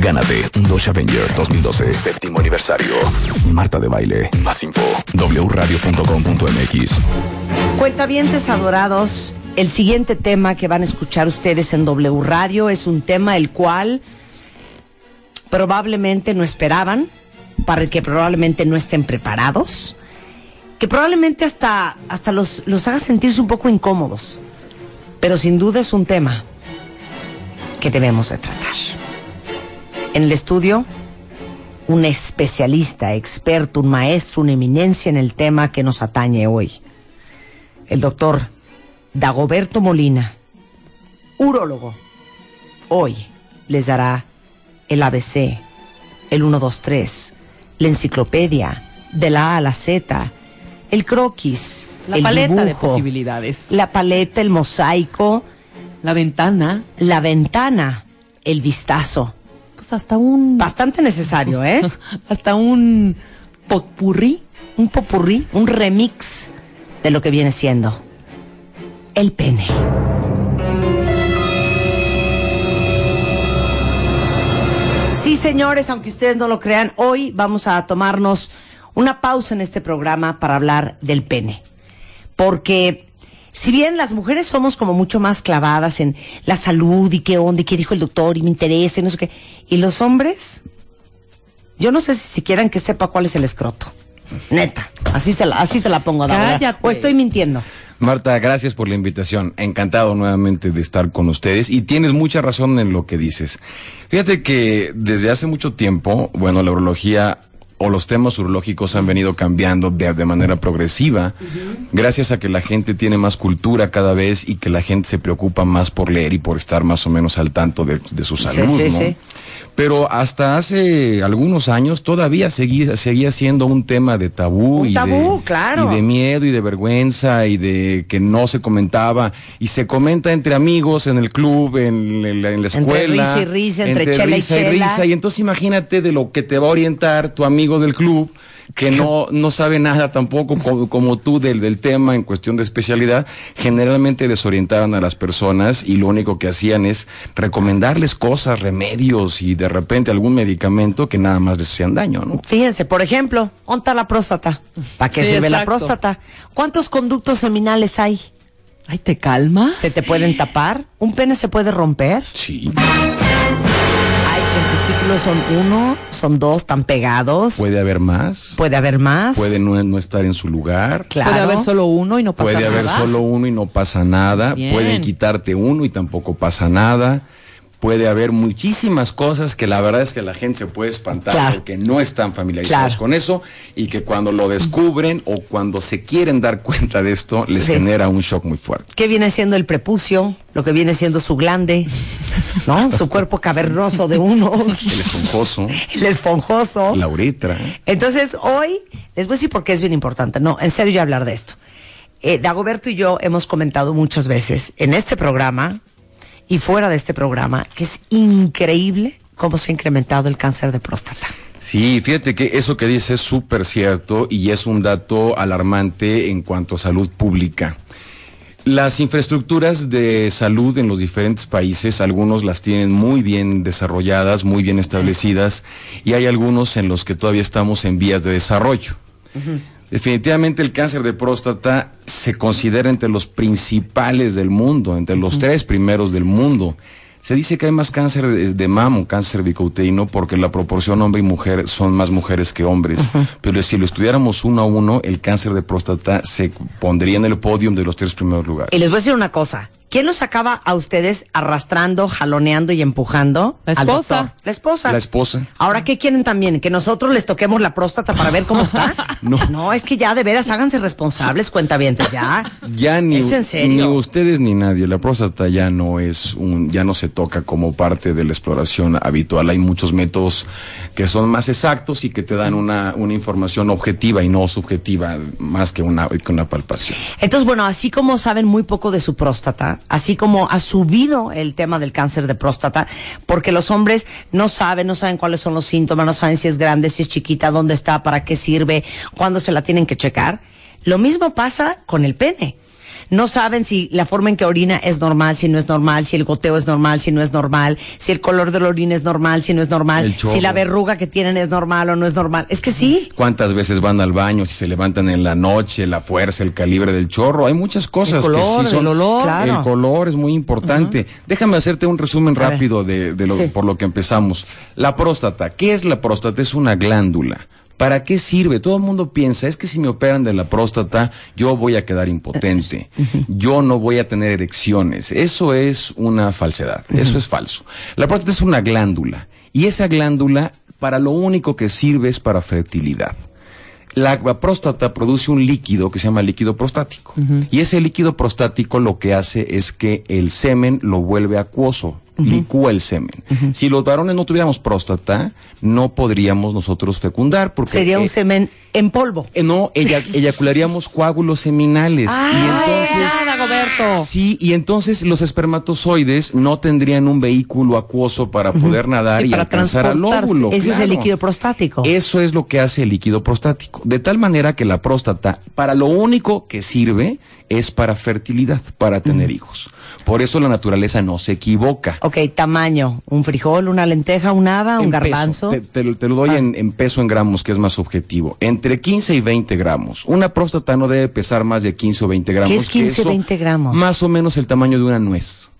Gánate un Dodge Avenger 2012, séptimo aniversario. Marta de baile. Más info. wradio.com.mx. Cuentavientes adorados, el siguiente tema que van a escuchar ustedes en W Radio es un tema el cual probablemente no esperaban, para el que probablemente no estén preparados, que probablemente hasta, hasta los, los haga sentirse un poco incómodos, pero sin duda es un tema que debemos de tratar. En el estudio, un especialista, experto, un maestro, una eminencia en el tema que nos atañe hoy. El doctor Dagoberto Molina, urólogo, hoy les dará el ABC, el 123, la enciclopedia, de la A a la Z, el croquis, La el paleta de posibilidades. la paleta, el mosaico, La ventana, la ventana, el vistazo. Pues hasta un Bastante necesario, ¿eh? hasta un potpurrí. un popurrí, un remix de lo que viene siendo el pene. Sí, señores, aunque ustedes no lo crean, hoy vamos a tomarnos una pausa en este programa para hablar del pene. Porque si bien las mujeres somos como mucho más clavadas en la salud y qué onda y qué dijo el doctor y me interesa y no sé qué, y los hombres, yo no sé si, si quieran que sepa cuál es el escroto. Neta, así, se la, así te la pongo, Débora. O estoy mintiendo. Marta, gracias por la invitación. Encantado nuevamente de estar con ustedes y tienes mucha razón en lo que dices. Fíjate que desde hace mucho tiempo, bueno, la urología o los temas urológicos han venido cambiando de, de manera progresiva, gracias a que la gente tiene más cultura cada vez y que la gente se preocupa más por leer y por estar más o menos al tanto de, de su Sí, salud, sí, ¿no? sí. Pero hasta hace algunos años todavía seguía, seguía siendo un tema de tabú, Un y, tabú, de, claro. y de miedo y de vergüenza y de que no se comentaba y se comenta entre amigos en el club, en, la- en la Entre escuela. risa y risa, entre chela y risa chela. risa. Y entonces imagínate de lo que te va a orientar tu amigo del club que no, no sabe nada tampoco como, como tú del, del tema en cuestión de especialidad, generalmente desorientaban a las personas y lo único que hacían es recomendarles cosas, remedios y de repente algún medicamento que nada más les hacían daño, ¿no? Fíjense, por ejemplo, ¿onta la próstata? ¿Para qué Sí, sirve la próstata? ¿Cuántos conductos seminales hay? Ay, ¿te calmas? ¿Se te pueden tapar? ¿Un pene se puede romper? Sí. Son uno, son dos, están pegados. Puede haber más, Puede haber más. puede no, no estar en su lugar. Claro. Puede haber solo uno y no pasa Puede haber nada. solo uno y no pasa nada. Bien. Pueden quitarte uno y tampoco pasa nada. Puede haber muchísimas cosas que la verdad es que la gente se puede espantar Claro. porque no están familiarizados Claro. con eso y que cuando lo descubren o cuando se quieren dar cuenta de esto les Sí. genera un shock muy fuerte. ¿Qué viene siendo el prepucio? Lo que viene siendo su glande, ¿no? Su cuerpo cavernoso de uno, El esponjoso, el esponjoso. la uretra. Entonces, hoy, les voy a decir por qué es bien importante. No, en serio, ya hablar de esto. Eh, Dagoberto y yo hemos comentado muchas veces en este programa y fuera de este programa que es increíble cómo se ha incrementado el cáncer de próstata. Sí, fíjate que eso que dice es súper cierto y es un dato alarmante en cuanto a salud pública. Las infraestructuras de salud en los diferentes países, algunos las tienen muy bien desarrolladas, muy bien establecidas, y hay algunos en los que todavía estamos en vías de desarrollo. Definitivamente el cáncer de próstata se considera entre los principales del mundo, entre los tres primeros del mundo. Se dice que hay más cáncer de, de mama o cáncer bicouterino porque la proporción hombre y mujer son más mujeres que hombres. Pero si lo estudiáramos uno a uno, el cáncer de próstata se pondría en el podio de los tres primeros lugares. Y les voy a decir una cosa. ¿Quién los acaba a ustedes arrastrando, jaloneando y empujando? La al esposa. doctor? La esposa. La esposa. Ahora, ¿qué quieren también? ¿Que nosotros les toquemos la próstata para ver cómo está? No. es que ya de veras háganse responsables, cuentavientes, ya. Ya ni, ¿Es en ni ustedes ni nadie. La próstata ya no es un, ya no se toca como parte de la exploración habitual. Hay muchos métodos que son más exactos y que te dan una, una información objetiva y no subjetiva, más que una, que una palpación. Entonces, bueno, así como saben muy poco de su próstata, así como ha subido el tema del cáncer de próstata, porque los hombres no saben, no saben cuáles son los síntomas, no saben si es grande, si es chiquita, dónde está, para qué sirve, cuándo se la tienen que checar. Lo mismo pasa con el pene. No saben si la forma en que orina es normal, si no es normal, si el goteo es normal, si no es normal, si el color de la orina es normal, si no es normal, si la verruga que tienen es normal o no es normal. Es que sí. ¿Cuántas veces van al baño? Si se levantan en la noche, la fuerza, el calibre del chorro. Hay muchas cosas El color, que sí son. el olor. Claro. El color es muy importante. Déjame hacerte un resumen rápido de, de lo, Sí. por lo que empezamos. La próstata. ¿Qué es la próstata? Es una glándula. ¿Para qué sirve? Todo el mundo piensa, es que si me operan de la próstata, yo voy a quedar impotente. Yo no voy a tener erecciones. Eso es una falsedad. Eso es falso. La próstata es una glándula. Y esa glándula, para lo único que sirve es para fertilidad. La próstata produce un líquido que se llama líquido prostático. Y ese líquido prostático lo que hace es que el semen lo vuelve acuoso, licúa el semen. Si los varones no tuviéramos próstata, no podríamos nosotros fecundar porque Sería un eh, semen en polvo. eh, no eya- eyacularíamos coágulos seminales Ay, y entonces Ah. Sí, y entonces los espermatozoides no tendrían un vehículo acuoso para poder nadar Sí, y para alcanzar al óvulo. Eso es el claro. líquido prostático. Eso es lo que hace el líquido prostático. De tal manera que la próstata, para lo único que sirve es para fertilidad, para tener hijos. Por eso la naturaleza no se equivoca. Ok, tamaño. Un frijol, una lenteja, un haba, un En peso. garbanzo. Te, te lo- te lo doy Ah. en, en peso en gramos, que es más objetivo. Entre 15 y 20 gramos. Una próstata no debe pesar más de 15 o 20 gramos. ¿Qué es que 15, eso, 20 gramos? Más o menos el tamaño de una nuez.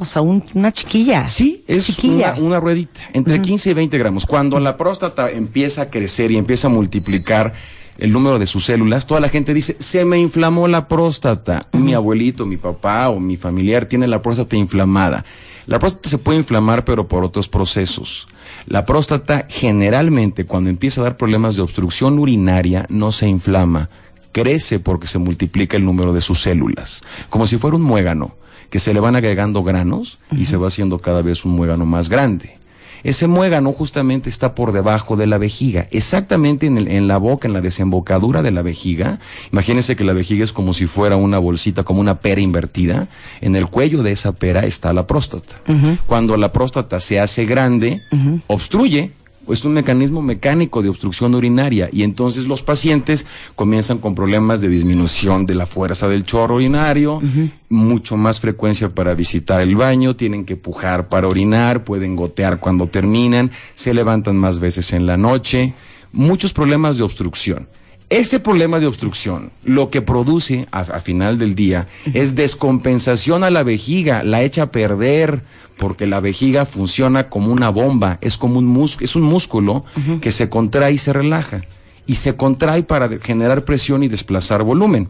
O sea, un- una chiquilla. Sí, es chiquilla. una, una ruedita, entre 15 y 20 gramos. Cuando la próstata empieza a crecer y empieza a multiplicar el número de sus células, toda la gente dice, se me inflamó la próstata. Mi abuelito, mi papá o mi familiar tiene la próstata inflamada. La próstata se puede inflamar, pero por otros procesos. La próstata generalmente, cuando empieza a dar problemas de obstrucción urinaria, no se inflama. Crece porque se multiplica el número de sus células. Como si fuera un muégano que se le van agregando granos y se va haciendo cada vez un muégano más grande. Ese muégano justamente está por debajo de la vejiga, exactamente en, el- en la boca, en la desembocadura de la vejiga. Imagínense que la vejiga es como si fuera una bolsita, como una pera invertida. En el cuello de esa pera está la próstata. Cuando la próstata se hace grande, obstruye es un mecanismo mecánico de obstrucción urinaria y entonces los pacientes comienzan con problemas de disminución de la fuerza del chorro urinario, mucho más frecuencia para visitar el baño, tienen que pujar para orinar, pueden gotear cuando terminan, se levantan más veces en la noche, muchos problemas de obstrucción. Ese problema de obstrucción lo que produce a, a final del día es descompensación a la vejiga, la echa a perder, porque la vejiga funciona como una bomba, es como un músculo, es un músculo que se contrae y se relaja. Y se contrae para generar presión y desplazar volumen.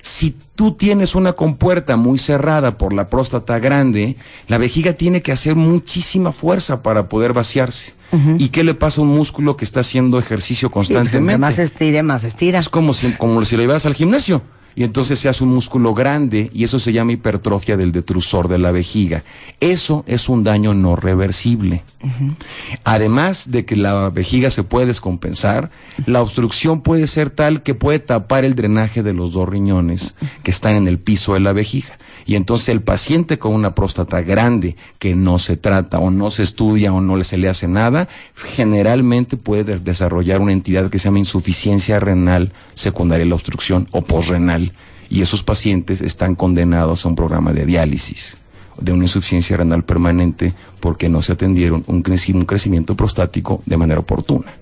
Si tú tienes una compuerta muy cerrada por la próstata grande, la vejiga tiene que hacer muchísima fuerza para poder vaciarse. ¿Y qué le pasa a un músculo que está haciendo ejercicio Sí, pues, constantemente? entre más estire, más estira. Es como si, como si lo llevas al gimnasio. Y entonces se hace un músculo grande y eso se llama hipertrofia del detrusor de la vejiga. Eso es un daño no reversible. Además de que la vejiga se puede descompensar, la obstrucción puede ser tal que puede tapar el drenaje de los dos riñones que están en el piso de la vejiga. Y entonces el paciente con una próstata grande que no se trata o no se estudia o no se le hace nada, generalmente puede de- desarrollar una entidad que se llama insuficiencia renal secundaria a la obstrucción o posrenal. Y esos pacientes están condenados a un programa de diálisis de una insuficiencia renal permanente porque no se atendieron un, creci- un crecimiento prostático de manera oportuna.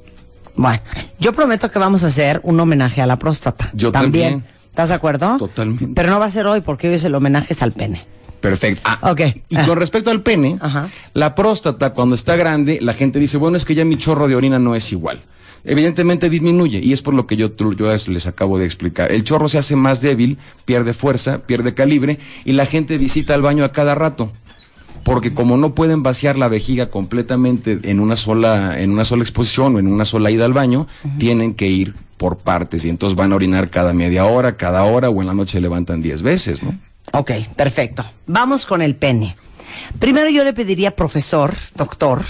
Bueno, yo prometo que vamos a hacer un homenaje a la próstata. Yo también. ¿Estás de acuerdo? Totalmente. Pero no va a ser hoy porque hoy es el homenaje es al pene. Perfecto. Ah, Ok. Y con respecto al pene, Ajá. la próstata cuando está grande, la gente dice, bueno, es que ya mi chorro de orina no es igual. Evidentemente disminuye y es por lo que yo, yo les acabo de explicar. El chorro se hace más débil, pierde fuerza, pierde calibre y la gente visita el baño a cada rato. Porque como no pueden vaciar la vejiga completamente en una sola, en una sola exposición o en una sola ida al baño, tienen que ir por partes y entonces van a orinar cada media hora, cada hora o en la noche levantan 10 veces, ¿no? Ok, perfecto. Vamos con el pene. Primero yo le pediría, profesor, doctor,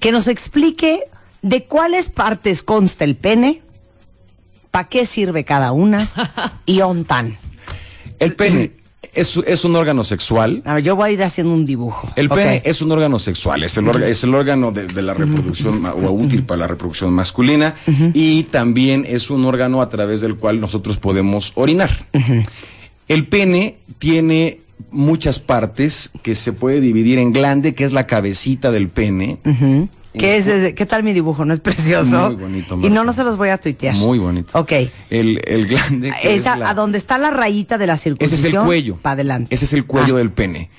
que nos explique de cuáles partes consta el pene, para qué sirve cada una y ontan. El pene es, es un órgano sexual. A ver, yo voy a ir haciendo un dibujo. El pene es un órgano sexual, es el, orga- es el órgano de, de la reproducción o útil para la reproducción masculina y también es un órgano a través del cual nosotros podemos orinar. El pene tiene muchas partes que se puede dividir en glande, que es la cabecita del pene. ¿Qué, es, ese- ¿Qué tal mi dibujo? ¿No es precioso? Muy bonito, Y no, no se los voy a tuitear. Muy bonito. Ok. El, el glande. Esa, es la- a donde está la rayita de la ese circuncisión. es el cuello. Para adelante. Ese es el cuello Ah, del pene.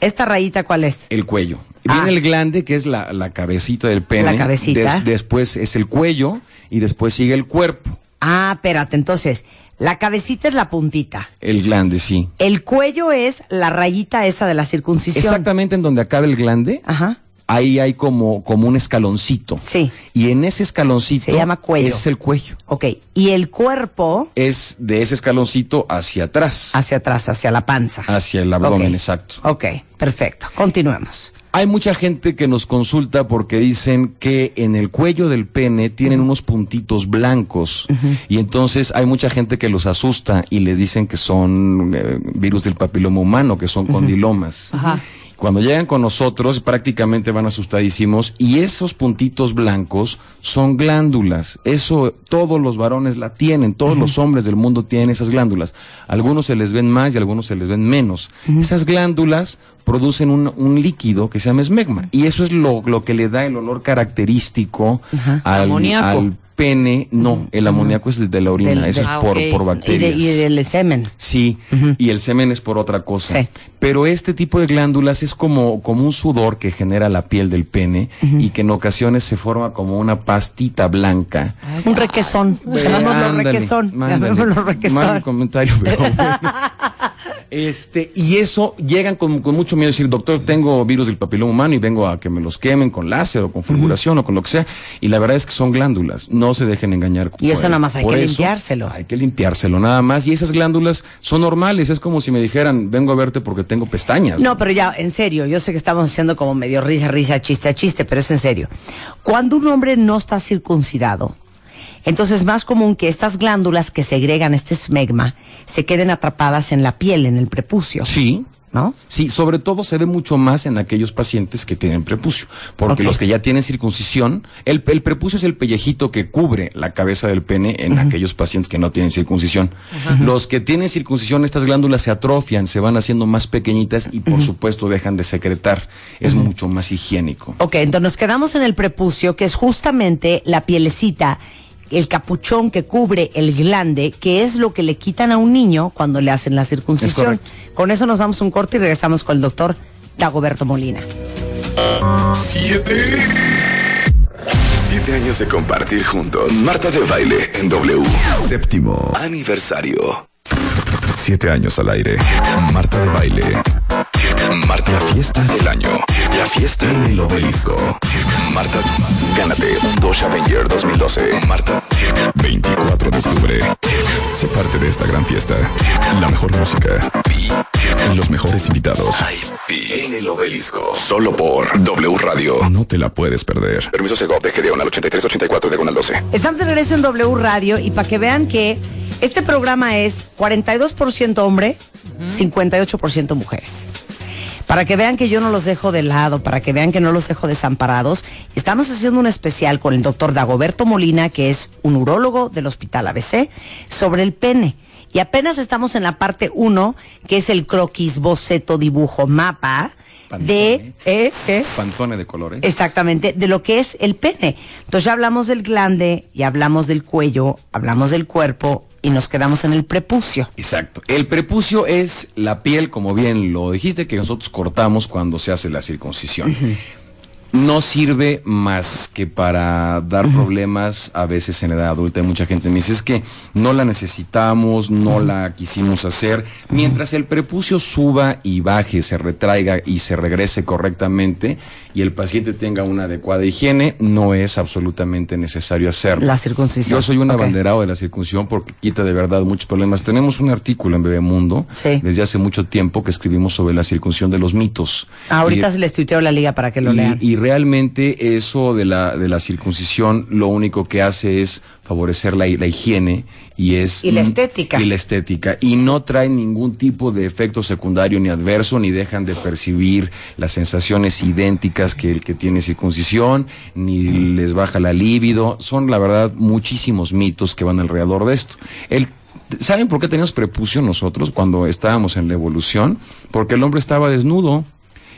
¿Esta rayita cuál es? El cuello. Ah. Viene el glande, que es la, la cabecita del pene. La cabecita. después es el cuello y después sigue el cuerpo. Ah, espérate, entonces, la cabecita es la puntita. El glande, sí. El cuello es la rayita esa de la circuncisión. Exactamente en donde acaba el glande, Ajá. Ahí hay como, como un escaloncito. Sí. Y en ese escaloncito. Se llama cuello. Es el cuello. Ok. Y el cuerpo Es de ese escaloncito hacia atrás. hacia atrás, hacia la panza. Hacia el abdomen, exacto. Ok, perfecto. Continuemos. Hay mucha gente que nos consulta porque dicen que en el cuello del pene tienen unos puntitos blancos y entonces hay mucha gente que los asusta y les dicen que son eh, virus del papiloma humano, que son condilomas. Ajá. Cuando llegan con nosotros prácticamente van asustadísimos y esos puntitos blancos son glándulas. Eso todos los varones la tienen, todos los hombres del mundo tienen esas glándulas. Algunos se les ven más y algunos se les ven menos. Esas glándulas producen un, un líquido que se llama esmegma y eso es lo, lo que le da el olor característico al, Amoníaco. al pene. No, el amoníaco es de la orina, Del- eso es Ah, por, por Y, de, bacterias. y del semen. Sí, y el semen es por otra cosa. Sí. Pero este tipo de glándulas es como, como un sudor que genera la piel del pene y que en ocasiones se forma como una pastita blanca. Un requesón. Llamémoslo requesón. mándale. Comentario, pero bueno. Este, y eso llegan con, con mucho miedo, decir, doctor, tengo virus del papiloma humano y vengo a que me los quemen con láser o con fulguración o con lo que sea. Y la verdad es que son glándulas, no se dejen engañar. Y eso nada más hay por que eso limpiárselo. Hay que limpiárselo, nada más. Y esas glándulas son normales, es como si me dijeran, vengo a verte porque tengo pestañas. No, pero ya, en serio, yo sé que estamos haciendo como medio risa, risa, chiste a chiste, pero es en serio. Cuando un hombre no está circuncidado, entonces es más común que estas glándulas que segregan este esmegma se queden atrapadas en la piel, en el prepucio. Sí. ¿No? Sí, sobre todo se ve mucho más en aquellos pacientes que tienen prepucio, porque los que ya tienen circuncisión, el, el prepucio es el pellejito que cubre la cabeza del pene en aquellos pacientes que no tienen circuncisión. Los que tienen circuncisión, estas glándulas se atrofian, se van haciendo más pequeñitas y por supuesto dejan de secretar. Es mucho más higiénico. Ok, entonces nos quedamos en el prepucio, que es justamente la pielecita, el capuchón que cubre el glande, que es lo que le quitan a un niño cuando le hacen la circuncisión. Con eso nos vamos a un corte y regresamos con el doctor Dagoberto Molina. Siete. Siete años de compartir juntos. Marta de baile en W. Séptimo aniversario. Siete años al aire. Marta de baile. Marta, la fiesta del año. La fiesta en el obelisco. Marta, gánate un Dodge Avenger 2012. Marta, 24 de octubre. Sé parte de esta gran fiesta. La mejor música. Y los mejores invitados. en el obelisco. Solo por W Radio. No te la puedes perder. Permiso Segov de GD1 al 8384 de 12. Estamos de regreso en W Radio y para que vean que este programa es 42% hombre, 58% mujeres. Para que vean que yo no los dejo de lado, para que vean que no los dejo desamparados, estamos haciendo un especial con el doctor Dagoberto Molina, que es un urólogo del Hospital ABC, sobre el pene. Y apenas estamos en la parte 1, que es el croquis, boceto, dibujo, mapa de... ¿eh? ¿eh? Pantone de colores. Exactamente, de lo que es el pene. Entonces ya hablamos del glande, ya hablamos del cuello, hablamos del cuerpo y nos quedamos en el prepucio. Exacto. El prepucio es la piel, como bien lo dijiste, que nosotros cortamos cuando se hace la circuncisión. No sirve más que para dar problemas a veces en la edad adulta. Hay mucha gente me dice es que no la necesitamos, no la quisimos hacer. Mientras el prepucio suba y baje, se retraiga y se regrese correctamente y el paciente tenga una adecuada higiene, no es absolutamente necesario hacerlo. La circuncisión. Yo soy un abanderado de la circuncisión porque quita de verdad muchos problemas. Tenemos un artículo en Bebemundo Sí. desde hace mucho tiempo que escribimos sobre la circuncisión de los mitos. Ahorita Y- se les tuiteo la liga para que lo y, lean. y realmente eso de la, de la circuncisión lo único que hace es favorecer la, la higiene y es Y la estética. y la estética y no trae ningún tipo de efecto secundario ni adverso ni dejan de percibir las sensaciones idénticas que el que tiene circuncisión ni les baja la libido son la verdad muchísimos mitos que van alrededor de esto el ¿Saben por qué teníamos prepucio nosotros cuando estábamos en la evolución? Porque el hombre estaba desnudo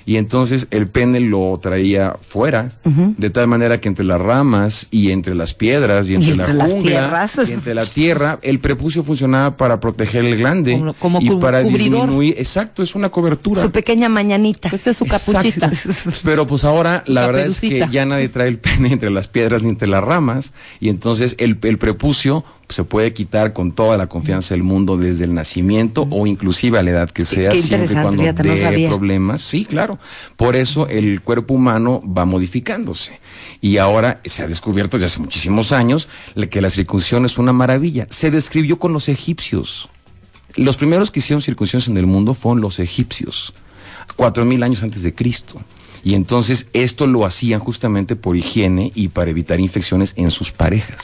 y entonces el pene lo traía fuera, de tal manera que entre las ramas y entre las piedras y entre, Y entre la jungla y entre la tierra, el prepucio funcionaba para proteger el glande Como- como y para cubridor. disminuir, exacto, es una cobertura. Su pequeña mañanita. Esta es su capuchita. Pero pues ahora la La verdad es que ya nadie trae el pene entre las piedras ni entre las ramas y entonces el, el prepucio se puede quitar con toda la confianza del mundo desde el nacimiento o inclusive a la edad que sea, Qué siempre y cuando no dé problemas. Sí, claro. Por eso el cuerpo humano va modificándose. Y ahora se ha descubierto desde hace muchísimos años que la circuncisión es una maravilla. Se describió con los egipcios. Los primeros que hicieron circuncisiones en el mundo fueron los egipcios, cuatro mil años antes de Cristo. Y entonces esto lo hacían justamente por higiene y para evitar infecciones en sus parejas.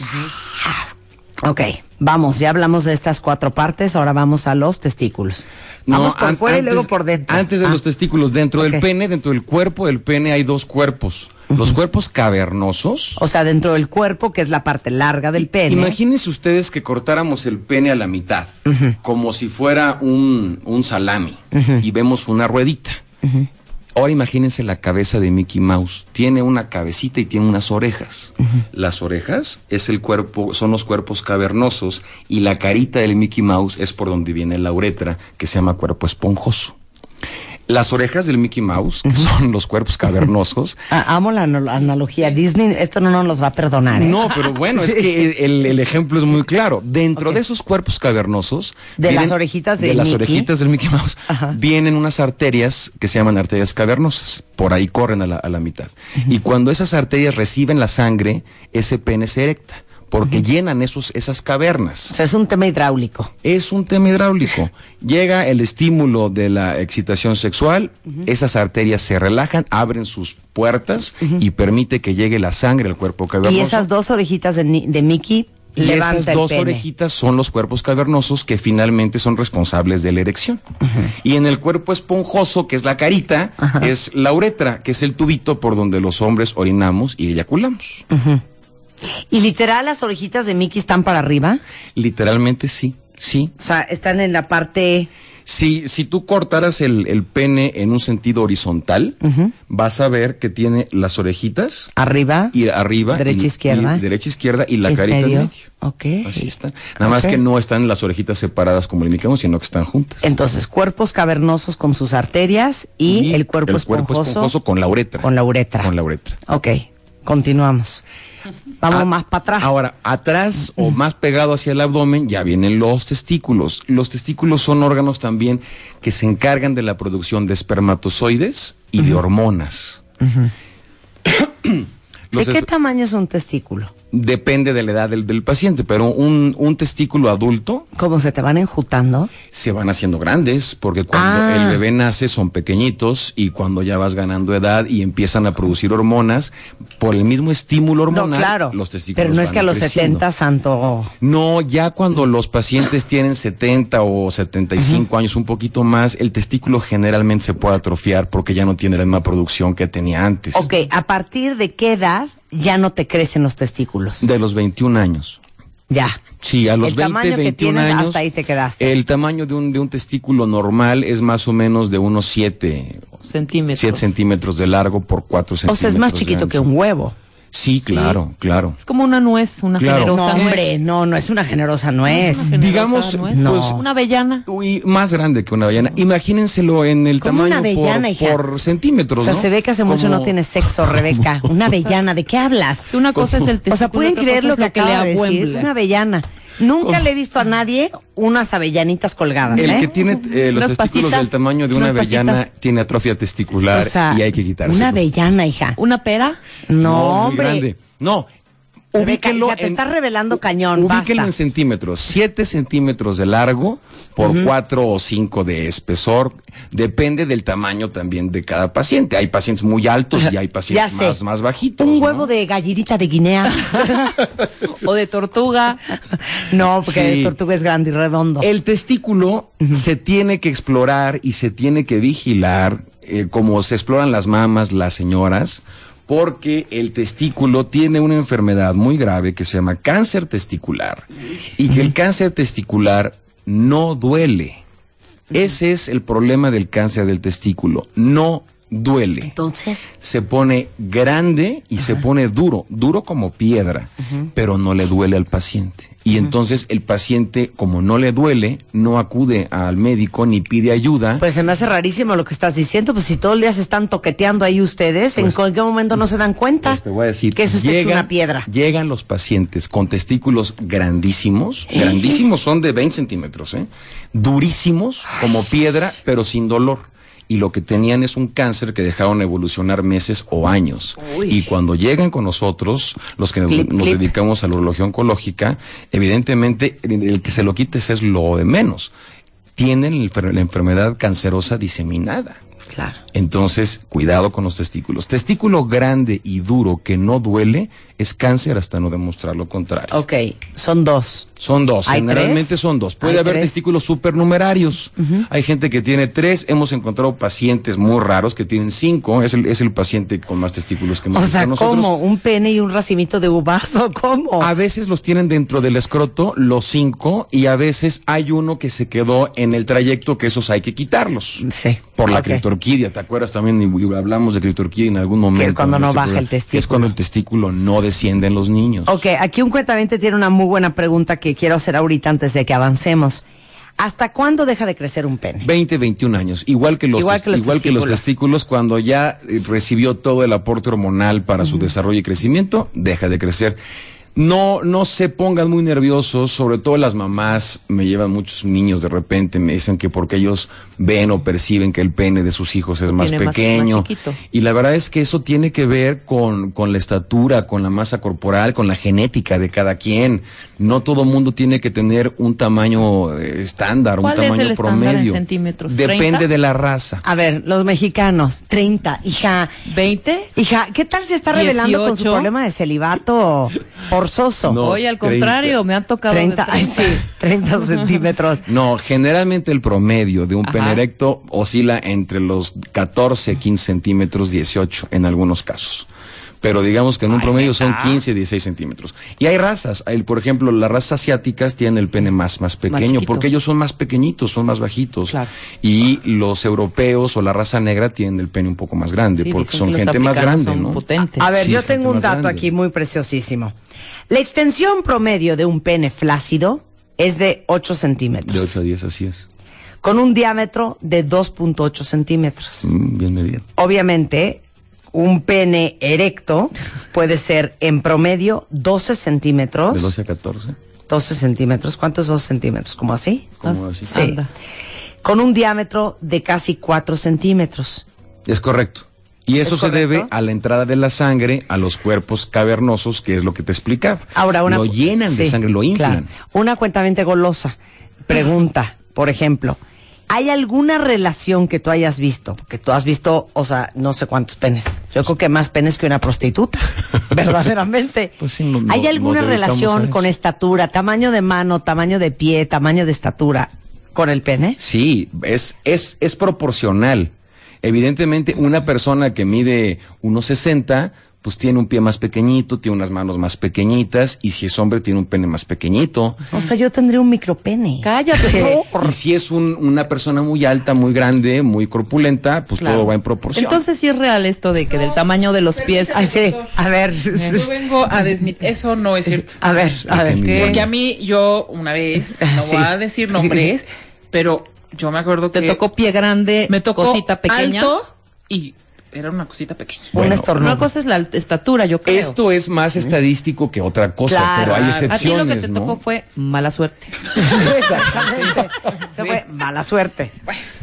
Ok, vamos, ya hablamos de estas cuatro partes, ahora vamos a los testículos. Vamos por an- fuera y luego por dentro. Antes de Ah, los testículos, dentro del pene, dentro del cuerpo del pene hay dos cuerpos. Los cuerpos cavernosos. O sea, dentro del cuerpo, que es la parte larga del pene. Imagínense ustedes que cortáramos el pene a la mitad, como si fuera un, un salami, y vemos una ruedita. Ahora imagínense la cabeza de Mickey Mouse. Tiene una cabecita y tiene unas orejas. Las orejas es el cuerpo, son los cuerpos cavernosos y la carita del Mickey Mouse es por donde viene la uretra, que se llama cuerpo esponjoso. Las orejas del Mickey Mouse, que son los cuerpos cavernosos, Ah, amo la analogía. Disney, esto no nos los va a perdonar. ¿eh? No, pero bueno, es Sí, que el, el ejemplo es muy claro. Dentro de esos cuerpos cavernosos. De las orejitas de las Mickey. orejitas del Mickey Mouse. Ajá. Vienen unas arterias que se llaman arterias cavernosas. Por ahí corren a la, a la mitad. Y cuando esas arterias reciben la sangre, ese pene se erecta. Porque llenan esos, esas cavernas. O sea, es un tema hidráulico. Es un tema hidráulico. Llega el estímulo de la excitación sexual, esas arterias se relajan, abren sus puertas y permite que llegue la sangre al cuerpo cavernoso. Y esas dos orejitas de, de Mickey Y levanta esas dos pene. orejitas son los cuerpos cavernosos que finalmente son responsables de la erección. Y en el cuerpo esponjoso, que es la carita, es la uretra, que es el tubito por donde los hombres orinamos y eyaculamos. Y literal, las orejitas de Mickey están para arriba. Literalmente sí, sí. O sea, están en la parte. Si, si tú cortaras el, el pene en un sentido horizontal, vas a ver que tiene las orejitas Arriba. y arriba. Derecha, y- izquierda. y derecha, izquierda y la ¿En carita en medio? medio. Ok. Así están. Nada más que no están las orejitas separadas como el Mickey Mouse, sino que están juntas. Entonces, cuerpos cavernosos con sus arterias y, el cuerpo esponjoso. con la uretra. con la uretra. Con la uretra. Ok, continuamos. Vamos Ah, más para atrás. Ahora, atrás o más pegado hacia el abdomen ya vienen los testículos. Los testículos son órganos también que se encargan de la producción de espermatozoides y de hormonas. ¿De qué tamaño es un testículo? Depende de la edad del, del paciente, pero un, un testículo adulto ¿Cómo se te van enjutando? se van haciendo grandes, porque cuando Ah. el bebé nace son pequeñitos y cuando ya vas ganando edad y empiezan a producir hormonas, por el mismo estímulo hormonal, no, claro. los testículos pero no es que a los creciendo. 70, santo. No, ya cuando los pacientes tienen 70 o 75 años, un poquito más, el testículo generalmente se puede atrofiar porque ya no tiene la misma producción que tenía antes. Ok, ¿a partir de qué edad ya no te crecen los testículos? De los 21 años. Ya. Sí, a los El 20, tamaño que 21 tienes, años. hasta ahí te quedaste. El tamaño de un, de un testículo normal es más o menos de unos 7, Centímetros. 7 centímetros de largo por 4 O centímetros. sea, es más chiquito que un huevo. Sí, claro, claro. Es como una nuez, una Claro. generosa No, nuez. hombre, no, no es una generosa nuez. Una generosa Digamos, nuez. no. pues, una avellana. Uy, más grande que una avellana. Imagínenselo en el Como una tamaño avellana, por, hija. por centímetros, O sea, ¿no? se ve que hace mucho Como- no tienes sexo, Rebeca. Una avellana, ¿de qué hablas? Una cosa es el testículo. O sea, pueden creer lo que acaba de le decir. Una avellana. Nunca le he visto a nadie unas avellanitas colgadas, El ¿eh? que tiene eh, los testículos pasitas, del tamaño de una avellana pasitas. tiene atrofia testicular O sea, y hay que quitarse. Una avellana, hija. Una pera. No, muy hombre. grande. No. Rebeca, ubíquelo hija, te en- estás revelando cañón, Ubíquelo basta. en centímetros. 7 centímetros de largo por 4 o 5 de espesor. Depende del tamaño también de cada paciente. Hay pacientes muy altos y hay pacientes más, más bajitos. Un ¿no? huevo de gallinita de Guinea. O de tortuga. no, porque Sí. el tortuga es grande y redondo. El testículo se tiene que explorar y se tiene que vigilar, eh, como se exploran las mamas, las señoras, porque el testículo tiene una enfermedad muy grave que se llama cáncer testicular y que el cáncer testicular no duele. Ese es el problema del cáncer del testículo. No duele. Entonces, Se pone grande y se pone duro, duro como piedra, pero no le duele al paciente. Y entonces el paciente, como no le duele, no acude al médico ni pide ayuda. pues se me hace rarísimo lo que estás diciendo, pues si todo el día se están toqueteando ahí ustedes, ¿en Pues- cualquier momento no se dan cuenta? Pues te voy a decir, que eso está hecho llegan- una piedra. Llegan los pacientes con testículos grandísimos, grandísimos son de 20 centímetros, ¿eh? durísimos como piedra, pero sin dolor. Y lo que tenían es un cáncer que dejaron evolucionar meses o años. Uy. Y cuando llegan con nosotros, los que nos, Clip, nos clip. dedicamos a la urología oncológica, evidentemente el que se lo quites es lo de menos. Tienen la enfermedad cancerosa diseminada. Claro. Entonces, cuidado con los testículos. Testículo grande y duro que no duele es cáncer hasta no demostrar lo contrario. Ok, son dos. Son dos, ¿Hay generalmente tres? son dos. Puede ¿Hay haber tres? testículos supernumerarios. Hay gente que tiene tres. Hemos encontrado pacientes muy raros que tienen cinco. Es el, es el paciente con más testículos que hemos O sea, nosotros. ¿cómo? ¿Un pene y un racimito de uvas o cómo? A veces los tienen dentro del escroto, los cinco, y a veces hay uno que se quedó en el trayecto que esos hay que quitarlos. Sí. Por la Ok. criptorquidia, ¿te acuerdas también? Y hablamos de criptorquidia en algún momento. cuando en no este baja programa, el que Es testículo. cuando el testículo no desciende en los niños. Ok, aquí un cuentamiento tiene una muy buena pregunta que quiero hacer ahorita antes de que avancemos. ¿Hasta cuándo deja de crecer un pene? 20, 21 años, igual que los, Igual que los igual que los testículos. testículos, cuando ya eh, recibió todo el aporte hormonal para su desarrollo y crecimiento, deja de crecer. No, no se pongan muy nerviosos, sobre todo las mamás, me llevan muchos niños de repente, me dicen que porque ellos ven o perciben que el pene de sus hijos es más Tiene más- pequeño. más chiquito. y la verdad es que eso tiene que ver con, con la estatura, con la masa corporal, con la genética de cada quien. No todo mundo tiene que tener un tamaño eh, estándar, un ¿Cuál es tamaño el estándar en promedio. centímetros? Depende ¿30? de la raza. A ver, los mexicanos, 30, hija. ¿20? Hija, ¿qué tal se está revelando con su 18? problema de celibato forzoso? No, Oye, al 30. contrario, me han tocado de 30, ay, sí, 30 centímetros. No, generalmente el promedio de un Ajá. pene erecto oscila entre los 14, 15 centímetros, 18 en algunos casos. Pero digamos que en un Ay, promedio son ¿neta? 15, 16 centímetros. Y hay razas. Hay, por ejemplo, las razas asiáticas tienen el pene más, más pequeño porque ellos son más pequeñitos, son más bajitos. Claro. Y los europeos o la raza negra tienen el pene un poco más grande Sí, porque son gente más grande, son ¿no? potentes. A ver, Sí, yo tengo un dato grande. aquí muy preciosísimo. La extensión promedio de un pene flácido es de 8 centímetros, De 8 a 10, así es. con un diámetro de 2.8 centímetros. Mm, bien medido. Obviamente, un pene erecto puede ser en promedio 12 centímetros. De 12 a 14. 12 centímetros. ¿Cuántos 2 centímetros? ¿Como así? Como así. Sí. Anda. Con un diámetro de casi 4 centímetros. Es correcto. Y eso ¿Es se debe a la entrada de la sangre a los cuerpos cavernosos, que es lo que te explicaba. Ahora, una. Lo llenan de sangre, lo inflan. claro. Una cuentamente golosa. Pregunta, por ejemplo. ¿Hay alguna relación que tú hayas visto? Porque tú has visto, o sea, no sé cuántos penes. Yo creo que más penes que una prostituta, verdaderamente. Pues sí, no- ¿Hay alguna relación con estatura, tamaño de mano, tamaño de pie, tamaño de estatura con el pene? Sí, es, es, es proporcional. Evidentemente, una persona que mide 1,60, pues tiene un pie más pequeñito, tiene unas manos más pequeñitas, y si es hombre, tiene un pene más pequeñito. O sea, yo tendría un micropene. Cállate. Y si es un- una persona muy alta, muy grande, muy corpulenta, pues Claro. todo va en proporción. Entonces sí es real esto de que del tamaño de los pies. Ay, sí. A ver. Yo vengo a desmitir. Eso no es cierto. A ver, a ver. Porque a mí, yo una vez, no Sí. voy a decir nombres, pero yo me acuerdo que Te tocó pie grande, me tocó cosita pequeña. alto y era una cosita pequeña. Un Bueno, estornudo. Una cosa es la estatura, yo creo. Esto es más estadístico que otra cosa, Claro. pero hay ti A ti excepciones, lo que te ¿no? tocó fue mala suerte. Exactamente. Se fue mala suerte.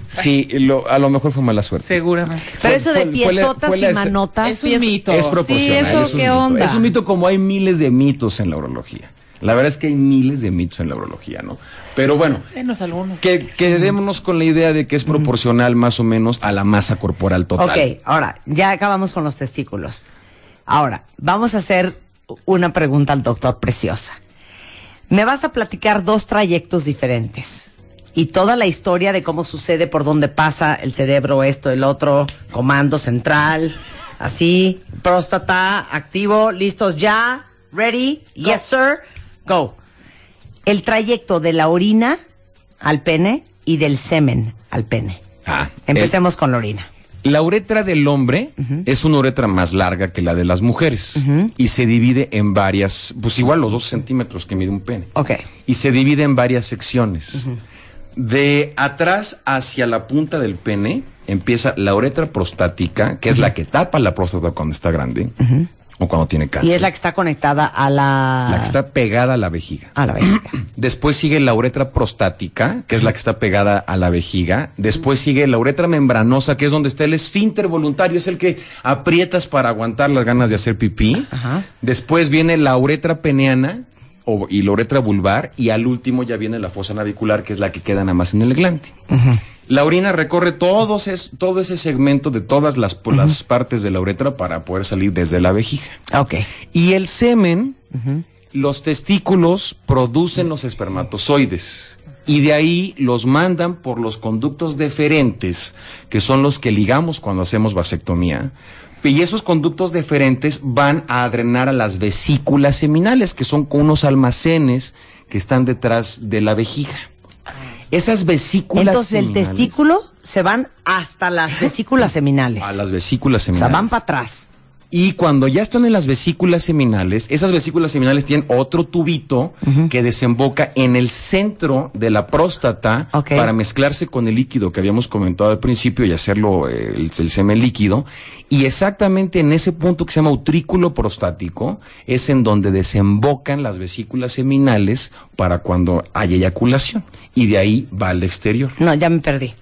Sí, lo- a lo mejor fue mala suerte. Seguramente. Pero Fue- eso de fue- fue la- piezotas la- y manotas. Es un mito. Es proporcional. Sí, eso, es un ¿qué mito. onda? Es un mito como hay miles de mitos en la urología. La verdad es que hay miles de mitos en la urología, ¿no? Pero bueno, Denos algunos. que quedémonos con la idea de que es proporcional más o menos a la masa corporal total. Ok, ahora, ya acabamos con los testículos. Ahora, vamos a hacer una pregunta al doctor Preciosa. Me vas a platicar dos trayectos diferentes y toda la historia de cómo sucede, por dónde pasa el cerebro, esto, el otro, comando central, así, próstata, activo, listos ya, ready, yes sir, go. El trayecto de la orina al pene y del semen al pene. Ah, Empecemos con la orina. La uretra del hombre es una uretra más larga que la de las mujeres y se divide en varias, pues igual los dos centímetros que mide un pene. Ok. Y se divide en varias secciones. De atrás hacia la punta del pene empieza la uretra prostática, que es la que tapa la próstata cuando está grande o cuando tiene cáncer. Y es la que está conectada a la... La que está pegada a la vejiga. A la vejiga. Después sigue la uretra prostática, que es la que está pegada a la vejiga. Después sigue la uretra membranosa, que es donde está el esfínter voluntario, es el que aprietas para aguantar las ganas de hacer pipí. Ajá. Después viene la uretra peneana o- y la uretra vulvar. Y al último ya viene la fosa navicular, que es la que queda nada más en el glande. La orina recorre todos es- todo ese segmento de todas las, las partes de la uretra para poder salir desde la vejiga. Ok. Y el semen, los testículos producen los espermatozoides. Y de ahí los mandan por los conductos deferentes, que son los que ligamos cuando hacemos vasectomía. Y esos conductos deferentes van a drenar a las vesículas seminales, que son unos almacenes que están detrás de la vejiga. Esas vesículas Entonces del seminales- testículo se van hasta las vesículas seminales. a las vesículas o sea, seminales. van para atrás. Y cuando ya están en las vesículas seminales, esas vesículas seminales tienen otro tubito que desemboca en el centro de la próstata para mezclarse con el líquido que habíamos comentado al principio y hacerlo eh, el, el semen líquido. Y exactamente en ese punto que se llama utrículo prostático es en donde desembocan las vesículas seminales para cuando hay eyaculación. Y de ahí va al exterior. No, ya me perdí.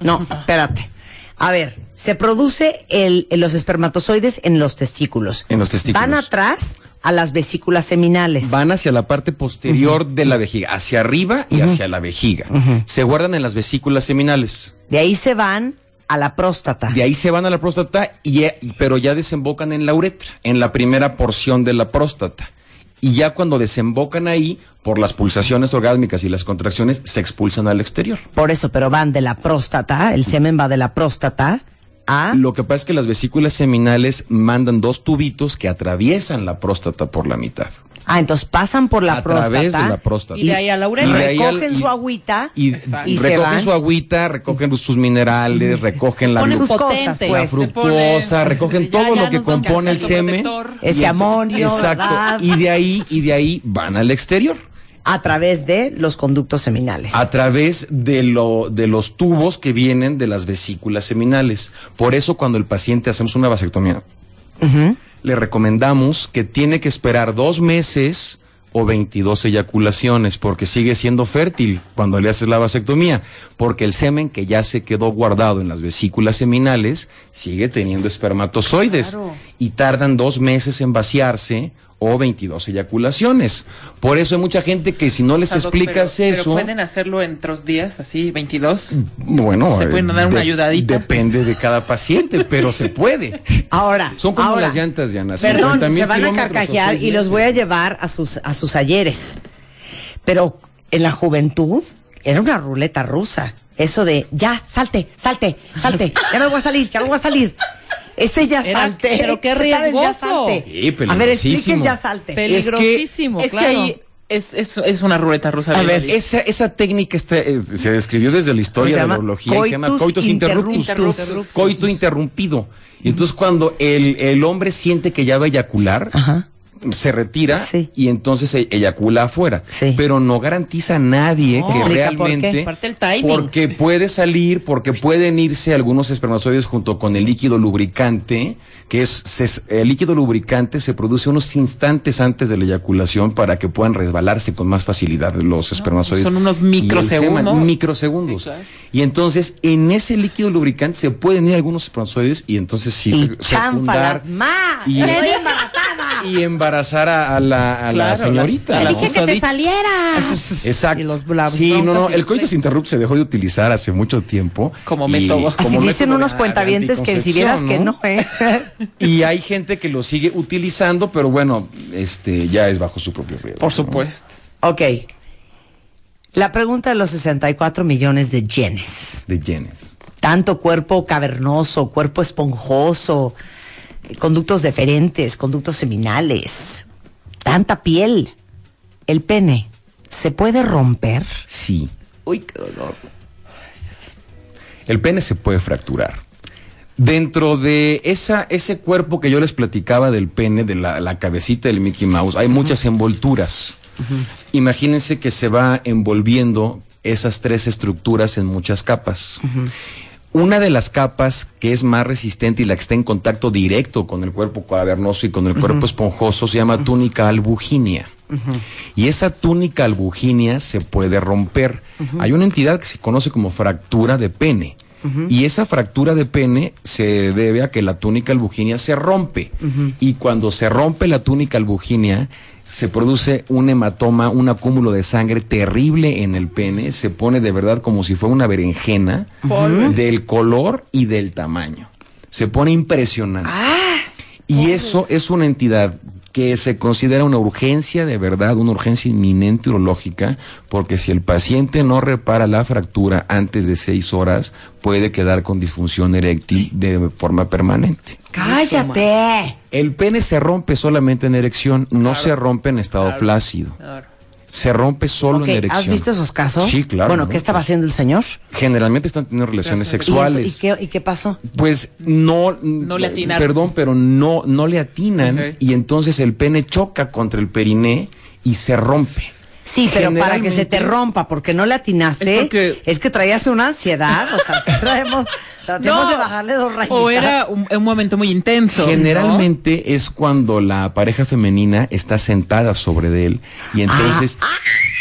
No, espérate. A ver, se produce el, los espermatozoides en los testículos. En los testículos. Van atrás a las vesículas seminales. Van hacia la parte posterior de la vejiga, hacia arriba y hacia la vejiga. Se guardan en las vesículas seminales. De ahí se van a la próstata. De ahí se van a la próstata, y, eh, pero ya desembocan en la uretra, en la primera porción de la próstata. Y ya cuando desembocan ahí, por las pulsaciones orgásmicas y las contracciones, se expulsan al exterior. Por eso, pero van de la próstata, el semen va de la próstata a... Lo que pasa es que las vesículas seminales mandan dos tubitos que atraviesan la próstata por la mitad. Ah, entonces pasan por la a próstata. través de la próstata. Y de ahí a la uretra. Al- Recogen y- su agüita y, Exacto. y se recogen van. su agüita, recogen sus minerales, recogen la, cosas, pues. la Se fructosa, pone- recogen todo ya lo que compone el semen. Ese amonio, Exacto. ¿verdad? Y de ahí, y de ahí van al exterior. A través de los conductos seminales. A través de, lo, de los tubos que vienen de las vesículas seminales. Por eso cuando el paciente hacemos una vasectomía, le recomendamos que tiene que esperar dos meses o 22 eyaculaciones, porque sigue siendo fértil cuando le haces la vasectomía, porque el semen que ya se quedó guardado en las vesículas seminales sigue teniendo espermatozoides Claro. y tardan dos meses en vaciarse o 22 eyaculaciones. Por eso hay mucha gente que si no les explicas pero- eso... Pero pueden hacerlo en otros días, así, 22. Bueno, ¿Se pueden dar una ayudadita? Depende de cada paciente, pero se puede. Ahora, Son como ahora, las llantas, Diana. Perdón, 50,000 se van a carcajear y los voy a llevar a sus a sus ayeres. Pero en la juventud era una ruleta rusa. Eso de ya, salte, salte, salte, ya me voy a salir, ya me voy a salir. Ese ya salte. pero qué riesgoso. salte? Sí, A ver, peligrosísimo. expliquen ya salte. Peligrosísimo, es claro. que ahí es, es, es una ruleta rusa. A de ver. Esa, esa técnica está, eh, se describió desde la historia de la urología y se llama coitus coitus interruptus. interruptus. Coito interrumpido. Y entonces cuando el, el hombre siente que ya va a eyacular, Ajá. Se retira Sí. y entonces e- eyacula afuera. Sí. Pero no garantiza a nadie No. que Explica por qué. realmente. Aparte el timing. Porque puede salir, porque pueden irse algunos espermatozoides junto con el líquido lubricante, que es se- el líquido lubricante se produce unos instantes antes de la eyaculación para que puedan resbalarse con más facilidad los espermatozoides. son unos y microsegundos. microsegundos. Sí, claro. Y entonces en ese líquido lubricante se pueden ir algunos espermatozoides y entonces sí Y fe- chánfalas más. y- Estoy embarazada. Embarazar a, a la, a la Claro, señorita. las- ¿no? las usaditas. Exacto. Y los bla- sí, no, no, el coitus interrupt se dejó de utilizar hace mucho tiempo. Como Y- método. Así como dicen método unos cuentavientes que si vieras que no, ¿eh? Y hay gente que lo sigue utilizando, pero bueno, este ya es bajo su propio riesgo. Por ¿no? supuesto. ok. La pregunta de los 64 millones de yenes. De genes. tanto cuerpo cavernoso, cuerpo esponjoso, conductos deferentes, conductos seminales, tanta piel. El pene se puede romper. Sí. Uy, qué dolor. El pene se puede fracturar. Dentro de esa, ese cuerpo que yo les platicaba del pene, de la, la cabecita del Mickey Mouse, hay muchas envolturas. Imagínense que se va envolviendo esas tres estructuras en muchas capas. Una de las capas que es más resistente y la que está en contacto directo con el cuerpo cavernoso y con el cuerpo esponjoso se llama túnica albuginia. Y esa túnica albuginia se puede romper. Hay una entidad que se conoce como fractura de pene. Y esa fractura de pene se debe a que la túnica albuginia se rompe. Y cuando se rompe la túnica albuginia, se produce un hematoma, un acúmulo de sangre terrible en el pene. Se pone de verdad como si fuera una berenjena del color y del tamaño. Se pone impresionante. y eso es una entidad que se considera una urgencia de verdad, una urgencia inminente urológica, porque si el paciente no repara la fractura antes de seis horas, puede quedar con disfunción eréctil de forma permanente. ¡Cállate! El pene se rompe solamente en erección, no se rompe en estado flácido. Claro. Se rompe solo en erección. ¿Has visto esos casos? Sí, claro. Bueno, ¿no? ¿qué estaba Pues, haciendo el señor? Generalmente están teniendo relaciones Gracias. ¿Y, sexuales. y qué, y qué pasó? Pues no, No le atinaron. Perdón, pero no, no le atinan y entonces el pene choca contra el periné y se rompe. Sí, pero para que se te rompa, porque no le atinaste, Es que traías una ansiedad, o sea, sí traemos, tratemos No, de bajarle dos rayitas. O era un, un momento muy intenso. Generalmente es cuando la pareja femenina está sentada sobre de él y entonces ¿no?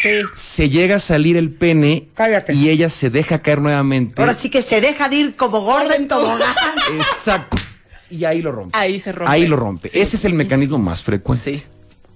Sí. se llega a salir el pene Cállate. y ella se deja caer nuevamente. Ahora sí que se deja de ir como gorda en tobogán. Exacto. Y ahí lo rompe. Ahí se rompe. Ahí lo rompe. Sí. Ese es el mecanismo más frecuente. Sí.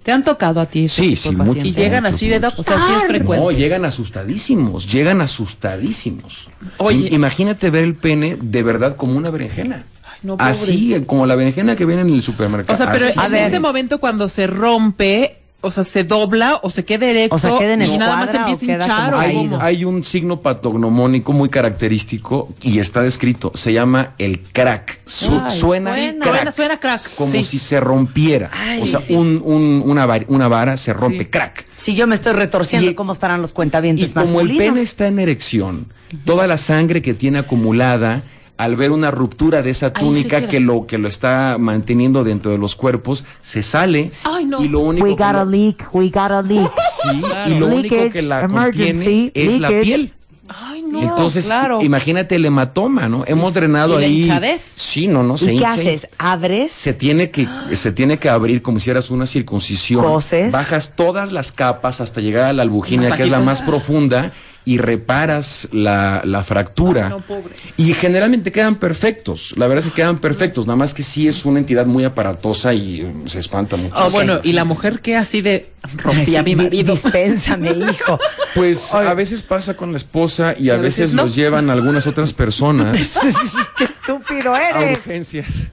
¿Te han tocado a ti? Sí, sí, mucho. Y llegan así de doc, o sea, sí es frecuente. No, llegan asustadísimos, llegan asustadísimos. Oye. Imagínate ver el pene de verdad como una berenjena. Ay, no. Así, como la berenjena que ven en el supermercado. O sea, pero Así. A en ver. ese momento cuando se rompe, o sea, se dobla o se queda erecto O sea, queda en y nada más empieza a hinchar como hay, hay un signo patognomónico muy característico y está descrito. Se llama el crack. Su- Ay, suena, suena. crack. Suena, suena crack. Como Sí. si se rompiera. Ay, o sea, sí. un- un- una, var- una vara se rompe, Sí. crack. Si yo me estoy retorciendo, Y- ¿cómo estarán los Y cuentavientes como el masculinos? pene está en erección, toda la sangre que tiene acumulada, al ver una ruptura de esa túnica que lo que lo está manteniendo dentro de los cuerpos, se sale Ay, no. y lo único We que got a lo- leak, we got a leak. sí, y lo único Leakage, que la emergency, contiene es la piel. Ay, no. Entonces, claro. imagínate el hematoma, ¿no? Hemos drenado ¿Y ahí. hinchadez? Sí, no, no, se ¿Y qué haces? ¿Abres? Se tiene que se tiene que abrir como si eras una circuncisión. Coses. Bajas todas las capas hasta llegar a la albuginia, que es la más profunda, y reparas la, la fractura. Ay, no, pobre. Y generalmente quedan perfectos. La verdad es que quedan perfectos. Nada más que sí es una entidad muy aparatosa y um, se espanta mucho. Oh, bueno, y la mujer que así de rompí a mi marido. Dispénsame, hijo. Pues a veces pasa con la esposa y a, a veces veces, no. los llevan algunas otras personas Qué estúpido a eres. urgencias.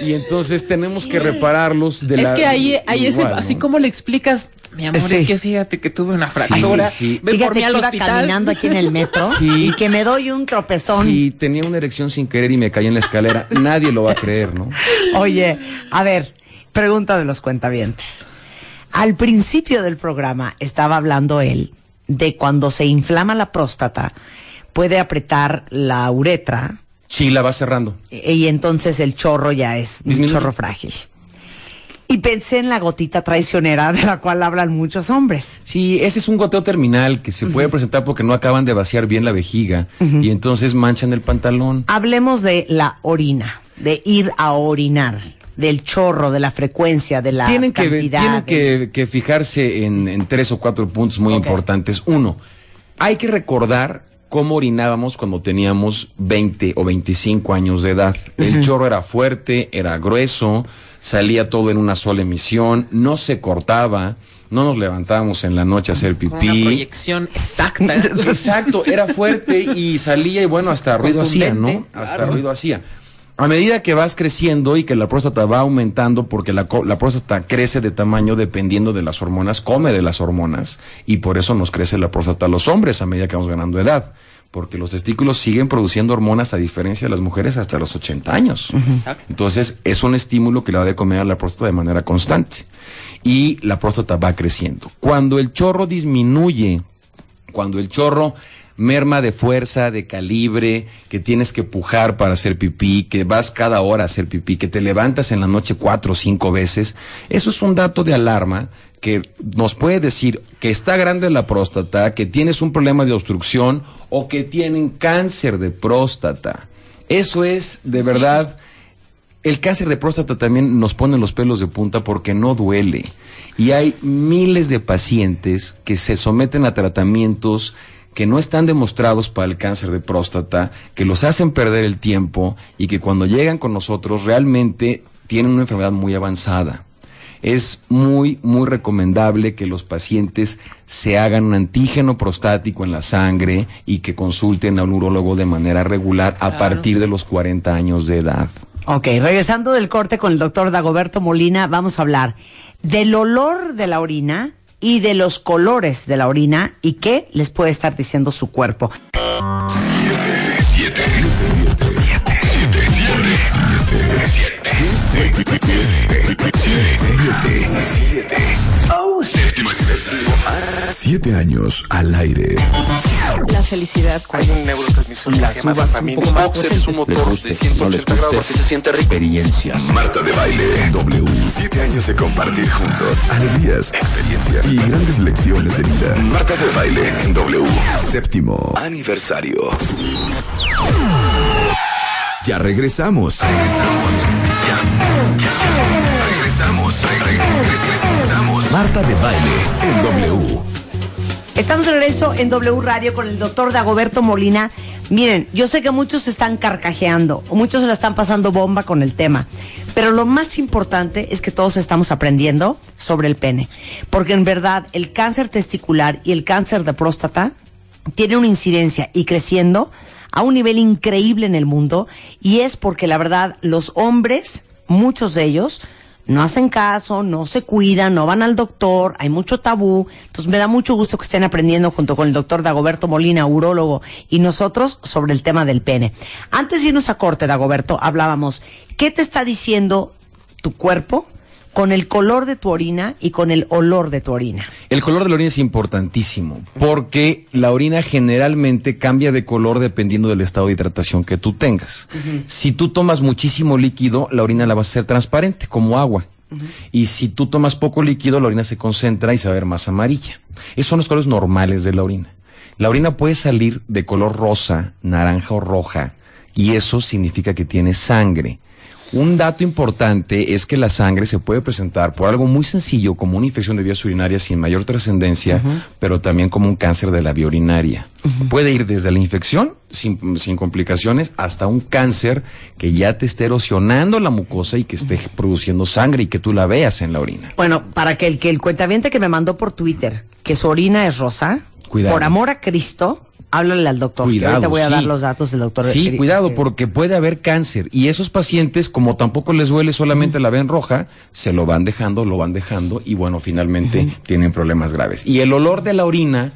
Y entonces tenemos que repararlos de es la. que ahí, ahí ese, igual, ¿no? así como le explicas, mi amor, Sí. es que fíjate que tuve una fractura. sí, sí. Ven por Fíjate que al iba hospital. caminando aquí en el metro Sí. y que me doy un tropezón. Si tenía una erección sin querer y me caí en la escalera, nadie lo va a creer, ¿no? Oye, a ver, pregunta de los cuentavientes. Al principio del programa estaba hablando él de cuando se inflama la próstata, puede apretar la uretra Sí, la va cerrando. e- y entonces el chorro ya es un Disminuye. chorro frágil. Y pensé en la gotita traicionera de la cual hablan muchos hombres. Sí, ese es un goteo terminal que se puede presentar porque no acaban de vaciar bien la vejiga y entonces manchan el pantalón. Hablemos de la orina, de ir a orinar, del chorro, de la frecuencia, de la tienen que, cantidad. tienen de- que, que fijarse en, en tres o cuatro puntos muy Ok. importantes. Uno, hay que recordar cómo orinábamos cuando teníamos 20 o 25 años de edad. El chorro era fuerte, era grueso, salía todo en una sola emisión, no se cortaba, no nos levantábamos en la noche a hacer Con una pipí. proyección exacta. Exacto, era fuerte y salía y bueno, hasta ruido hacía, ¿no? Hasta claro. ruido hacía. A medida que vas creciendo y que la próstata va aumentando, porque la, co- la próstata crece de tamaño dependiendo de las hormonas, come de las hormonas, y por eso nos crece la próstata a los hombres a medida que vamos ganando edad, porque los testículos siguen produciendo hormonas a diferencia de las mujeres hasta los 80 años. Entonces es un estímulo que le va de comer a la próstata de manera constante. Y la próstata va creciendo. Cuando el chorro disminuye, cuando el chorro merma de fuerza, de calibre, que tienes que pujar para hacer pipí, que vas cada hora a hacer pipí, que te levantas en la noche cuatro o cinco veces, eso es un dato de alarma que nos puede decir que está grande la próstata, que tienes un problema de obstrucción o que tienen cáncer de próstata. Eso es de verdad el cáncer de próstata también nos pone los pelos de punta porque no duele. Y hay miles de pacientes que se someten a tratamientos que no están demostrados para el cáncer de próstata, que los hacen perder el tiempo y que cuando llegan con nosotros realmente tienen una enfermedad muy avanzada. Es muy, muy recomendable que los pacientes se hagan un antígeno prostático en la sangre y que consulten a un urólogo de manera regular a partir de los 40 años de edad. Ok, regresando del corte con el doctor Dagoberto Molina, vamos a hablar del olor de la orina y de los colores de la orina y qué les puede estar diciendo su cuerpo. Años al aire. La felicidad. Hay un neurotransmisor que Las se llama uvas un dopamina. poco más Boxer es un motor de guste, no les 180 grados porque se siente rico. Experiencias. Marta de baile en W. Siete años de compartir juntos. Alegrías, experiencias y grandes lecciones de vida. Marta de baile en W. Séptimo aniversario. Ya regresamos. Regresamos. Ya. Ya. Regresamos. Re- re- regresamos. Marta de baile en W. Estamos de regreso en W Radio con el doctor Dagoberto Molina. Miren, yo sé que muchos están carcajeando, muchos se la están pasando bomba con el tema, pero lo más importante es que todos estamos aprendiendo sobre el pene, porque en verdad el cáncer testicular y el cáncer de próstata tienen una incidencia y creciendo a un nivel increíble en el mundo, y es porque la verdad los hombres, muchos de ellos, no hacen caso, no se cuidan, no van al doctor, hay mucho tabú. Entonces me da mucho gusto que estén aprendiendo junto con el doctor Dagoberto Molina, urólogo, y nosotros sobre el tema del pene. Antes de irnos a corte, Dagoberto, hablábamos, ¿qué te está diciendo tu cuerpo con el color de tu orina y con el olor de tu orina? El color de la orina es importantísimo porque la orina generalmente cambia de color dependiendo del estado de hidratación que tú tengas. Si tú tomas muchísimo líquido, la orina la vas a hacer transparente, como agua. Y si tú tomas poco líquido, la orina se concentra y se va a ver más amarilla. Esos son los colores normales de la orina. La orina puede salir de color rosa, naranja o roja, y eso significa que tiene sangre. Un dato importante es que la sangre se puede presentar por algo muy sencillo como una infección de vías urinarias sin mayor trascendencia, pero también como un cáncer de la vía urinaria. Puede ir desde la infección sin, sin complicaciones hasta un cáncer que ya te esté erosionando la mucosa y que esté produciendo sangre y que tú la veas en la orina. Bueno, para que el que el cuentaviente que me mandó por Twitter que su orina es rosa, Cuidado. por amor a Cristo, háblale al doctor. Cuidado, ahorita voy a sí. dar los datos del doctor. Sí, cuidado, porque puede haber cáncer. Y esos pacientes, como tampoco les duele solamente la ven roja, se lo van dejando, lo van dejando y bueno, finalmente tienen problemas graves. Y el olor de la orina,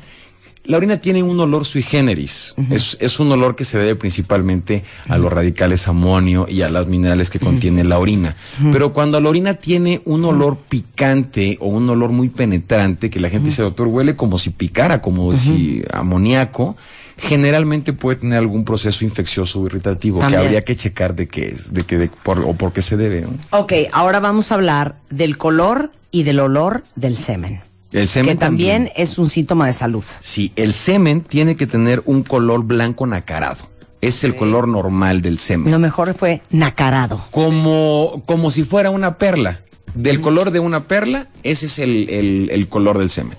la orina tiene un olor sui generis. es, es un olor que se debe principalmente a los radicales amonio y a los minerales que contiene la orina. Pero cuando la orina tiene un olor picante o un olor muy penetrante, que la gente dice, doctor, huele como si picara, como si amoníaco, generalmente puede tener algún proceso infeccioso o irritativo También. que habría que checar de qué es, de qué, de, por, o por qué se debe. ¿no? Ok, ahora vamos a hablar del color y del olor del semen. El semen que también, es un síntoma de salud. Sí, el semen tiene que tener un color blanco nacarado. Es el color normal del semen. Lo mejor fue nacarado. Como, como si fuera una perla. Del color de una perla, ese es el, el- el color del semen.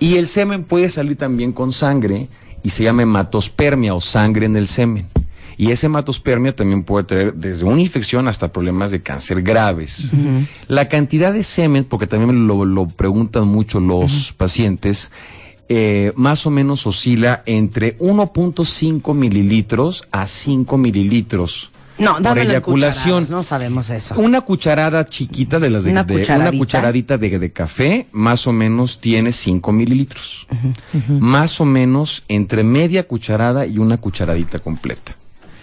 Y el semen puede salir también con sangre y se llama hematospermia o sangre en el semen. Y esa hematospermia también puede traer desde una infección hasta problemas de cáncer graves. La cantidad de semen, porque también lo, lo preguntan mucho los pacientes, eh, más o menos oscila entre 1.5 mililitros a 5 mililitros. No, por eyaculación. no sabemos eso. Una cucharada chiquita de las de, Una de- una cucharadita. cucharadita de, de café, más o menos tiene 5 mililitros. Más o menos entre media cucharada y una cucharadita completa.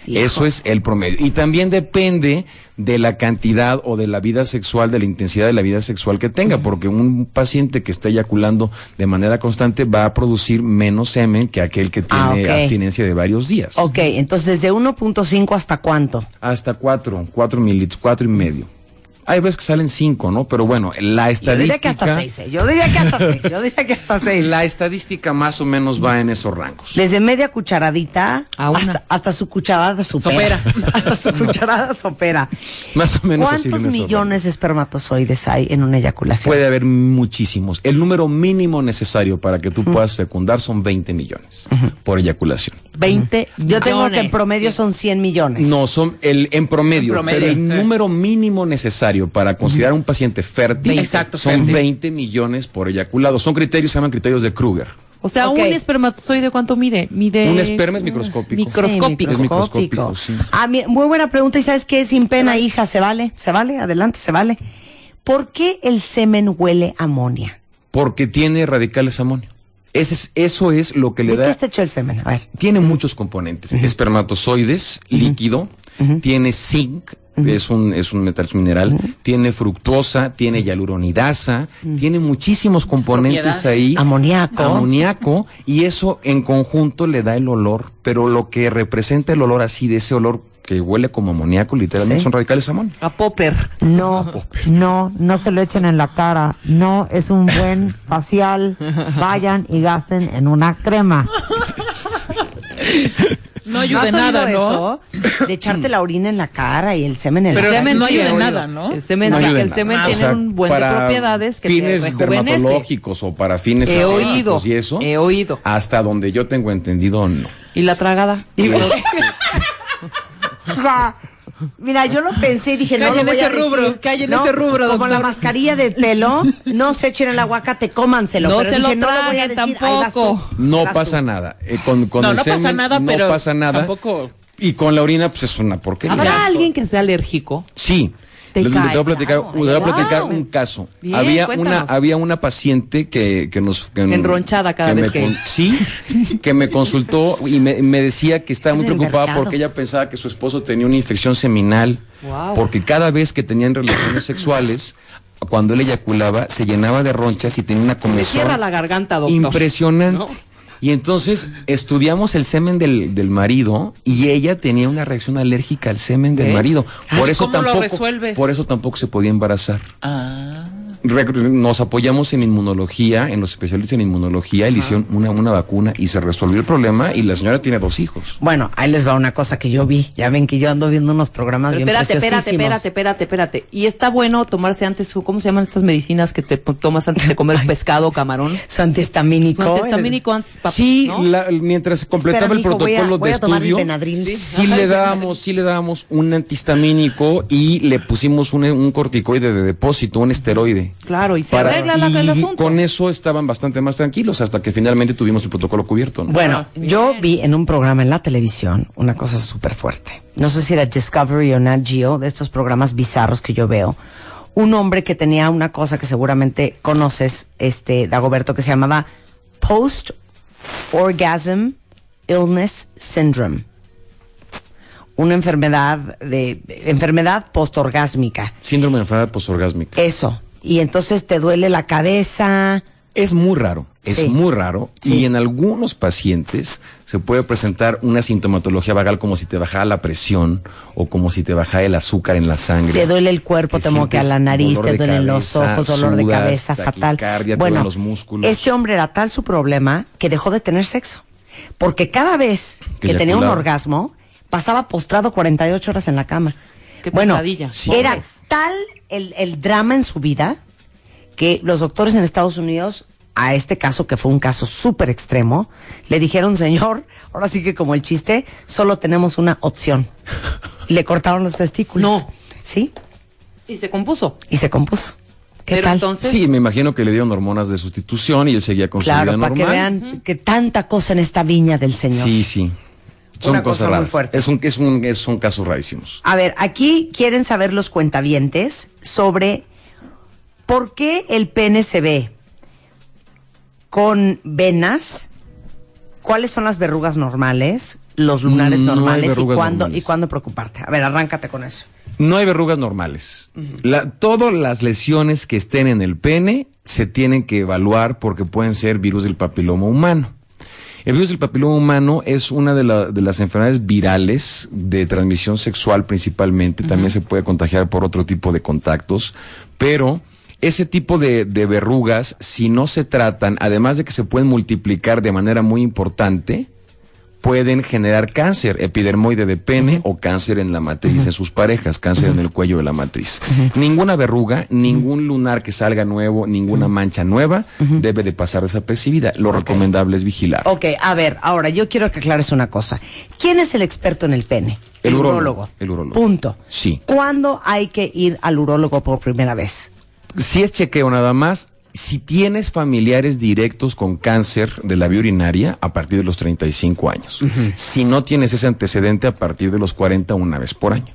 Hijo. Eso es el promedio. Y también depende de la cantidad o de la vida sexual, de la intensidad de la vida sexual que tenga, porque un paciente que está eyaculando de manera constante va a producir menos semen que aquel que tiene Ah, ok. abstinencia de varios días. Ok, entonces desde 1.5 hasta cuánto? Hasta cuatro, cuatro mililitros, cuatro y medio. Hay veces que salen cinco, ¿no? Pero bueno, la Yo diría que estadística. hasta 6. Yo diría que hasta 6. Yo diría que hasta 6. La estadística más o menos va en esos rangos. Desde media cucharadita A una. hasta, hasta su cucharada supera. Sopera. hasta su cucharada sopera. Más o menos así ¿Cuántos millones de espermatozoides hay en una eyaculación? Puede haber muchísimos. El número mínimo necesario para que tú puedas fecundar son 20 millones por eyaculación. 20 Yo tengo que en promedio son 100 millones. No, son el en promedio, En promedio, pero el número mínimo necesario para considerar un paciente fértil Exacto, son fértil. 20 millones por eyaculado. Son criterios, se llaman criterios de Kruger. O sea, un espermatozoide, ¿cuánto mide? Mide... Un esperma es microscópico. Microscópico. Es microscópico, sí. Ah, muy buena pregunta. ¿Y sabes qué? Sin pena, hija, ¿se vale? ¿Se vale? Adelante, se vale. ¿Por qué el semen huele a amonia? Porque tiene radicales amonio. Ese es, eso es lo que le ¿De qué da. está hecho el semen? A ver. Tiene muchos componentes. Espermatozoides, líquido, tiene zinc, es un, es un metal, es un mineral, tiene fructosa, tiene hialuronidasa, tiene muchísimos componentes ahí. Amoníaco. Amoníaco, y eso en conjunto le da el olor. Pero lo que representa el olor así, de ese olor que huele como amoníaco, literalmente Sí. son radicales amonio. A Popper. No, no, no se lo echen en la cara. No, es un buen facial. Vayan y gasten en una crema. No ¿No ayuda nada, ¿no? eso? De echarte la orina en la cara y el semen en Pero la el cara. semen no ayuda en nada, ¿no? El semen, No sí, ayuda en el nada. semen O tiene sea, un buen de para propiedades que fines te dermatológicos o para fines He oído, y eso. he oído. Hasta donde yo tengo entendido, no. ¿Y la tragada? Ja. Mira, yo lo pensé y dije, no en ese rubro, cae en ¿no? ese rubro, Como la mascarilla de pelo, no se echen el aguacate, cómanselo. No pero se lo dije, no lo voy a traguen tampoco. No ahí vas pasa nada. Eh, con con No, el no pasa semen nada, no pero pasa nada. tampoco- Y con la orina, pues es una porquería. ¿Habrá alguien que sea alérgico? Sí. Te Les- les cae, voy a platicar, claro. les voy a Wow. platicar un caso. Bien, había cuéntanos. una había una paciente que, que nos que, Enronchada cada que vez me que- sí que me consultó y me, me decía que estaba muy preocupada mercado. porque ella pensaba que su esposo tenía una infección seminal Wow. porque cada vez que tenían relaciones sexuales cuando él eyaculaba se llenaba de ronchas y tenía una Se le comezón cierra la garganta, doctor. impresionante. ¿No? Y entonces estudiamos el semen del, del marido y ella tenía una reacción alérgica al semen del ¿Ves? marido. Por Ay, eso ¿cómo lo tampoco, resuelves? por eso tampoco se podía embarazar. Ah. Nos apoyamos en inmunología, en los especialistas en inmunología, y le hicieron una, una vacuna y se resolvió el problema y la señora tiene dos hijos. Bueno, ahí les va una cosa que yo vi. Ya ven que yo ando viendo unos programas Pero bien espérate, espérate, preciosísimos. espérate, espérate, espérate. Y está bueno tomarse antes, su- ¿cómo se llaman estas medicinas que te tomas antes de comer pescado o camarón? Su antihistamínico. Su antihistamínico antes, pa- Sí, ¿no? la- mientras se completaba Espera, el mijo, voy a- protocolo voy de a tomar estudio, Sí. le dábamos, sí le dábamos un antihistamínico y le pusimos un, un corticoide de depósito, un esteroide. Claro, y se Para- arregla la- el asunto. con eso estaban bastante más tranquilos hasta que finalmente tuvimos el protocolo cubierto. ¿no? Bueno, Ah, yo vi en un programa en la televisión una cosa súper fuerte. No sé si era Discovery o Nat Geo, de estos programas bizarros que yo veo. Un hombre que tenía una cosa que seguramente conoces, este, Dagoberto, que se llamaba Post Orgasm Illness Syndrome. Una enfermedad de enfermedad postorgásmica. Síndrome de enfermedad posorgásmica. Eso. Y entonces te duele la cabeza. Es muy raro, es Sí. muy raro. Sí. Y en algunos pacientes se puede presentar una sintomatología vagal como si te bajara la presión o como si te bajara el azúcar en la sangre. Te duele el cuerpo, Que te moquea la nariz, te duelen los ojos, dolor de cabeza, fatal. te Bueno, duelen los músculos. este hombre era tal su problema que dejó de tener sexo. Porque cada vez Que que, tenía un orgasmo, pasaba postrado 48 horas en la cama. Qué bueno. Sí. era. Tal el, el drama en su vida que los doctores en Estados Unidos, a este caso, que fue un caso súper extremo, le dijeron, señor, ahora sí que como el chiste, solo tenemos una opción. Y le cortaron los testículos. No. ¿Sí? Y se compuso. Y se compuso. ¿Qué Pero tal? entonces, Sí, me imagino que le dieron hormonas de sustitución y él seguía con su claro, vida para que vean que tanta cosa en esta viña del Señor. Sí, sí. Son Una cosa cosas muy raras. fuerte. Es un, es un, son casos rarísimos. A ver, aquí quieren saber los cuentavientes sobre por qué el pene se ve con venas ¿cuáles son las verrugas normales, los lunares No hay normales y cuándo, normales. y cuándo preocuparte? A ver, arráncate con eso. No hay verrugas normales. La- todas las lesiones que estén en el pene se tienen que evaluar porque pueden ser virus del papiloma humano. El virus del papiloma humano es una de, la- de las enfermedades virales de transmisión sexual principalmente. También se puede contagiar por otro tipo de contactos, pero ese tipo de, de verrugas, si no se tratan, además de que se pueden multiplicar de manera muy importante, pueden generar cáncer, epidermoide de pene o cáncer en la matriz en sus parejas, cáncer en el cuello de la matriz. Ninguna verruga, ningún lunar que salga nuevo, ninguna mancha nueva debe de pasar desapercibida. Lo recomendable es vigilar. Ok, a ver, ahora yo quiero que aclares una cosa. ¿Quién es el experto en el pene? El urólogo, urólogo. el urólogo. Punto. Sí. ¿Cuándo hay que ir al urólogo por primera vez? Si es chequeo nada más, si tienes familiares directos con cáncer de la vía urinaria a partir de los 35 años. Si no tienes ese antecedente a partir de los 40 una vez por año.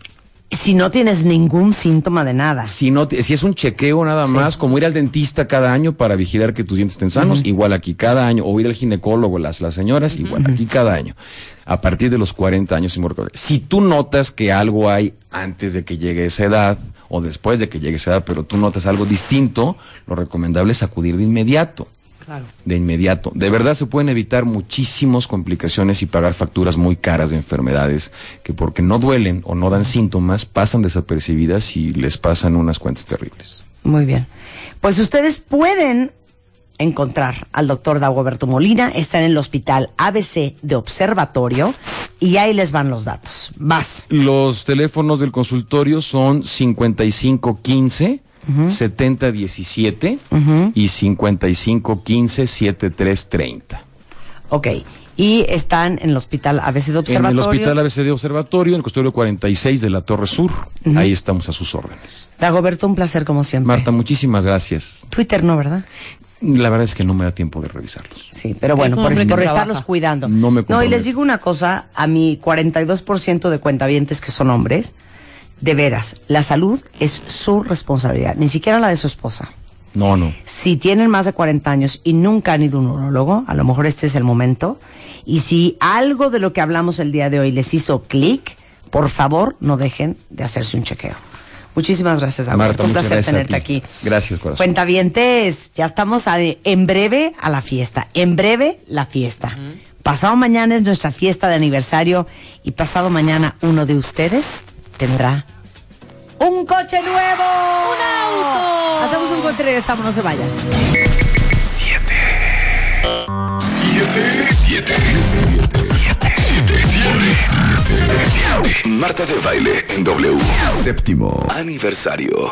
Si no tienes ningún síntoma de nada. Si, no, si es un chequeo nada más, como ir al dentista cada año para vigilar que tus dientes estén sanos, igual aquí cada año, o ir al ginecólogo, las, las señoras, igual aquí cada año. A partir de los 40 años, si tú notas que algo hay antes de que llegue esa edad, o después de que llegue esa edad, pero tú notas algo distinto, lo recomendable es acudir de inmediato. De inmediato. De verdad se pueden evitar muchísimas complicaciones y pagar facturas muy caras de enfermedades que porque no duelen o no dan síntomas pasan desapercibidas y les pasan unas cuentas terribles. Muy bien. Pues ustedes pueden encontrar al doctor Dagoberto Molina. Está en el hospital ABC de Observatorio y ahí les van los datos. Vas. Los teléfonos del consultorio son 5515 7017 y 5515 7330. Ok. Y están en el hospital ABC de En Observatorio. el Hospital ABC de Observatorio, en el consultorio 46 de la Torre Sur. Ahí estamos a sus órdenes. Dagoberto, un placer como siempre. Marta, muchísimas gracias. Twitter no, ¿verdad? La verdad es que no me da tiempo de revisarlos. Sí, pero bueno, por, por trabaja. estarlos cuidando. No me No, y les digo una cosa, a mi 42% de cuentavientes que son hombres, de veras, la salud es su responsabilidad, ni siquiera la de su esposa. No, no. Si tienen más de 40 años y nunca han ido a un urologo, a lo mejor este es el momento. Y si algo de lo que hablamos el día de hoy les hizo clic, por favor, no dejen de hacerse un chequeo. Muchísimas gracias, Agüero. Marta, Un placer gracias a tenerte ti. aquí. Gracias, corazón. Cuentavientes, ya estamos a- en breve a la fiesta. En breve, la fiesta. Pasado mañana es nuestra fiesta de aniversario y pasado mañana uno de ustedes tendrá un coche nuevo. ¡Un auto! Hacemos un corte y regresamos, no se vayan. Siete. Siete. Siete. Siete. Siete. Marta de baile en W. Séptimo aniversario.